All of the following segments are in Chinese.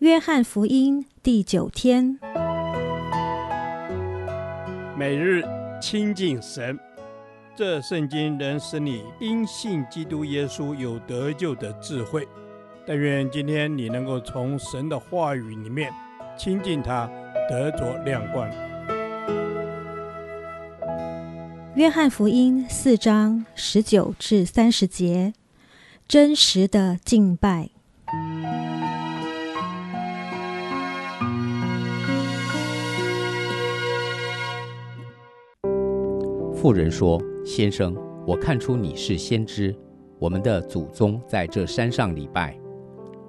约翰福音第九天，每日亲近神，这圣经能使你因信基督耶稣有得救的智慧。但愿今天你能够从神的话语里面亲近他，得着亮光。约翰福音四章十九至三十节，真实的敬拜。妇人说：“先生，我看出你是先知。我们的祖宗在这山上礼拜，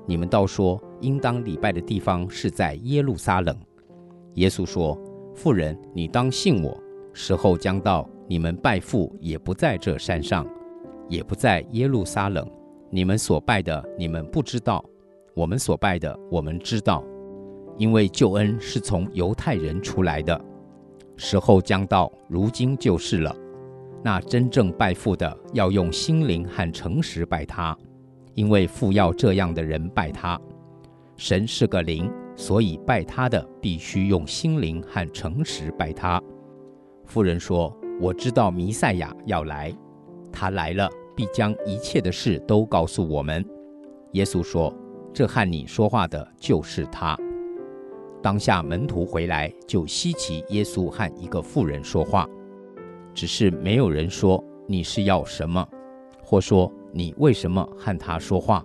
你们倒说应当礼拜的地方是在耶路撒冷。”耶稣说：“妇人，你当信我，时候将到，你们拜父也不在这山上，也不在耶路撒冷。你们所拜的，你们不知道；我们所拜的，我们知道，因为救恩是从犹太人出来的。”时候将到，如今就是了。那真正拜父的，要用心灵和诚实拜他，因为父要这样的人拜他。神是个灵，所以拜他的必须用心灵和诚实拜他。妇人说：“我知道弥赛亚要来，他来了，必将一切的事都告诉我们。”耶稣说：“这和你说话的就是他。”当下门徒回来，就稀奇耶稣和一个妇人说话，只是没有人说你是要什么，或说你为什么和他说话。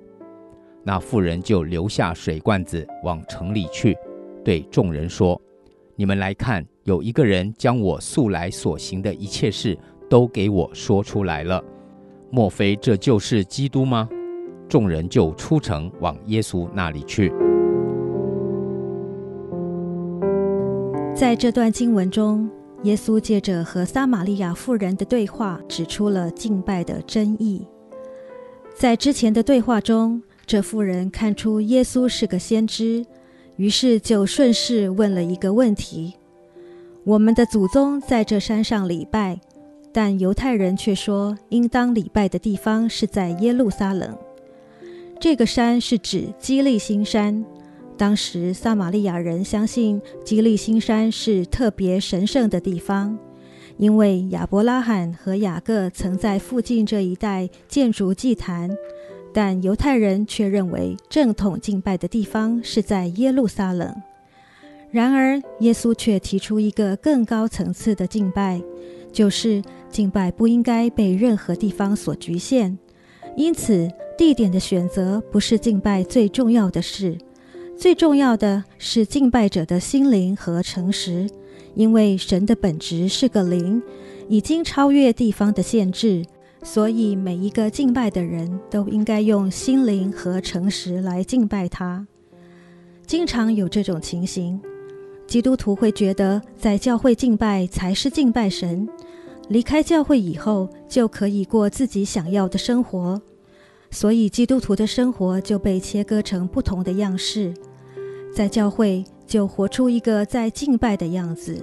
那妇人就留下水罐子，往城里去，对众人说：“你们来看，有一个人将我素来所行的一切事都给我说出来了。莫非这就是基督吗？”众人就出城往耶稣那里去。在这段经文中，耶稣借着和撒玛利亚妇人的对话，指出了敬拜的真义。在之前的对话中，这妇人看出耶稣是个先知，于是就顺势问了一个问题：“我们的祖宗在这山上礼拜，但犹太人却说应当礼拜的地方是在耶路撒冷。这个山是指基利心山。”当时撒玛利亚人相信基利心山是特别神圣的地方，因为亚伯拉罕和雅各曾在附近这一带建筑祭坛。但犹太人却认为正统敬拜的地方是在耶路撒冷。然而，耶稣却提出一个更高层次的敬拜，就是敬拜不应该被任何地方所局限。因此，地点的选择不是敬拜最重要的事。最重要的是敬拜者的心灵和诚实，因为神的本质是个灵，已经超越地方的限制，所以每一个敬拜的人都应该用心灵和诚实来敬拜他。经常有这种情形，基督徒会觉得在教会敬拜才是敬拜神，离开教会以后就可以过自己想要的生活。所以，基督徒的生活就被切割成不同的样式，在教会就活出一个在敬拜的样子，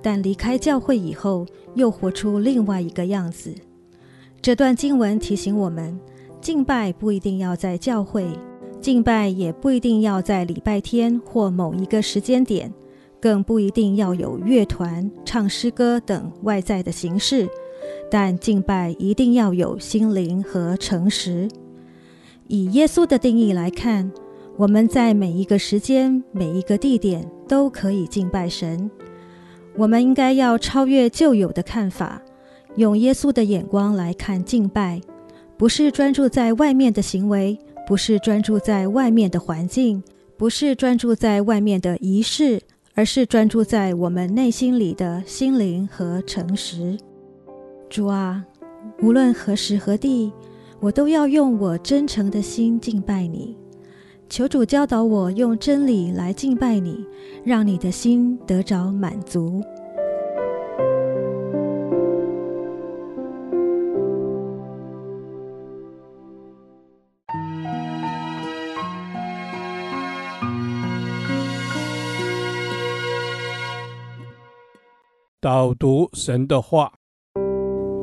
但离开教会以后，又活出另外一个样子。这段经文提醒我们，敬拜不一定要在教会，敬拜也不一定要在礼拜天或某一个时间点，更不一定要有乐团、唱诗歌等外在的形式。但敬拜一定要有心灵和诚实。以耶稣的定义来看，我们在每一个时间、每一个地点都可以敬拜神。我们应该要超越旧有的看法，用耶稣的眼光来看敬拜，不是专注在外面的行为，不是专注在外面的环境，不是专注在外面的仪式，而是专注在我们内心里的心灵和诚实。主啊，无论何时何地，我都要用我真诚的心敬拜你。求主教导我用真理来敬拜你，让你的心得着满足。导读神的话。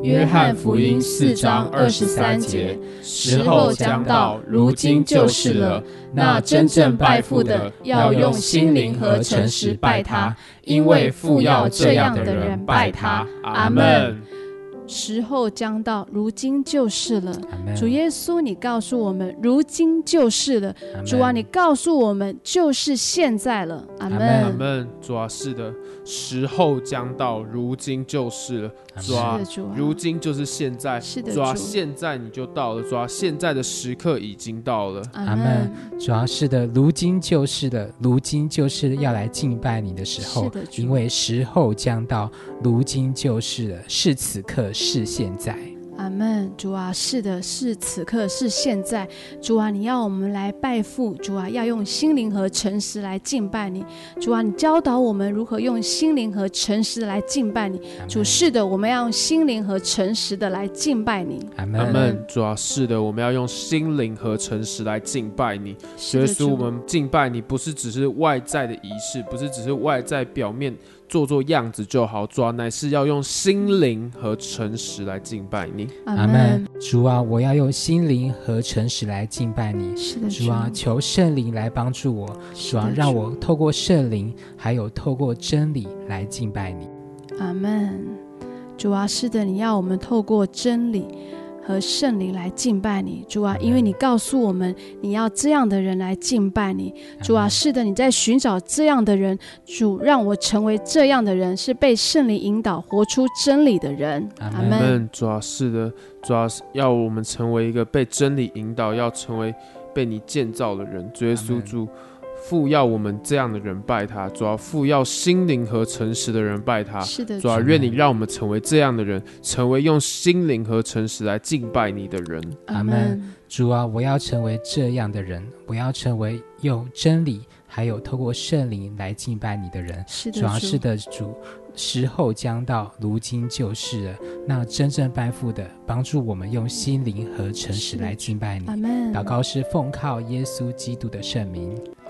约翰福音四章二十三节：时候将到，如今就是了。那真正拜父的，要用心灵和诚实拜他，因为父要这样的人拜他。阿门。时候将到，如今就是了。主耶稣，你告诉我们，如今就是了。主啊，你告诉我们，就是现在了。阿门。阿门。主啊，是的，时候将到，如今就是了。主啊，如今就是现在。是的，主啊，现在你就到了。主啊，现在的时刻已经到了。阿门。主啊，是的，如今就是的，如今就是要来敬拜你的时候。是的，因为时候将到，如今就是了，是此刻。是现在，阿门。主啊，是的，是此刻，是现在。主啊，你要我们来拜父。主啊，要用心灵和诚实来敬拜你。主啊，你教导我们如何用心灵和诚实来敬拜你。主，是的，我们要用心灵和诚实的来敬拜你。阿门。主啊，是的，我们要用心灵和诚实来敬拜你。耶稣，我们敬拜你不是只是外在的仪式，不是只是外在表面。做做样子就好，主啊，乃是要用心灵和诚实来敬拜你。阿门。主啊，我要用心灵和诚实来敬拜你。是的，主啊，求圣灵来帮助我。主啊，让我透过圣灵，还有透过真理来敬拜你。阿门。主啊，是的，你要我们透过真理。和圣灵来敬拜你，主啊，因为你告诉我们，你要这样的人来敬拜你，主啊，是的，你在寻找这样的人，主让我成为这样的人，是被圣灵引导活出真理的人。阿门。主啊，是的，主啊，要我们成为一个被真理引导，要成为被你建造的人。主耶稣主。父要我们这样的人拜他，主要父要心灵和诚实的人拜他。是的，主要愿你让我们成为这样的人，成为用心灵和诚实来敬拜你的人。阿门。主啊，我要成为这样的人，我要成为用真理还有透过圣灵来敬拜你的人。是的，主要是的主。时候将到，如今就是了。那真正拜父的，帮助我们用心灵和诚实来敬拜你。阿门。祷告是奉靠耶稣基督的圣名。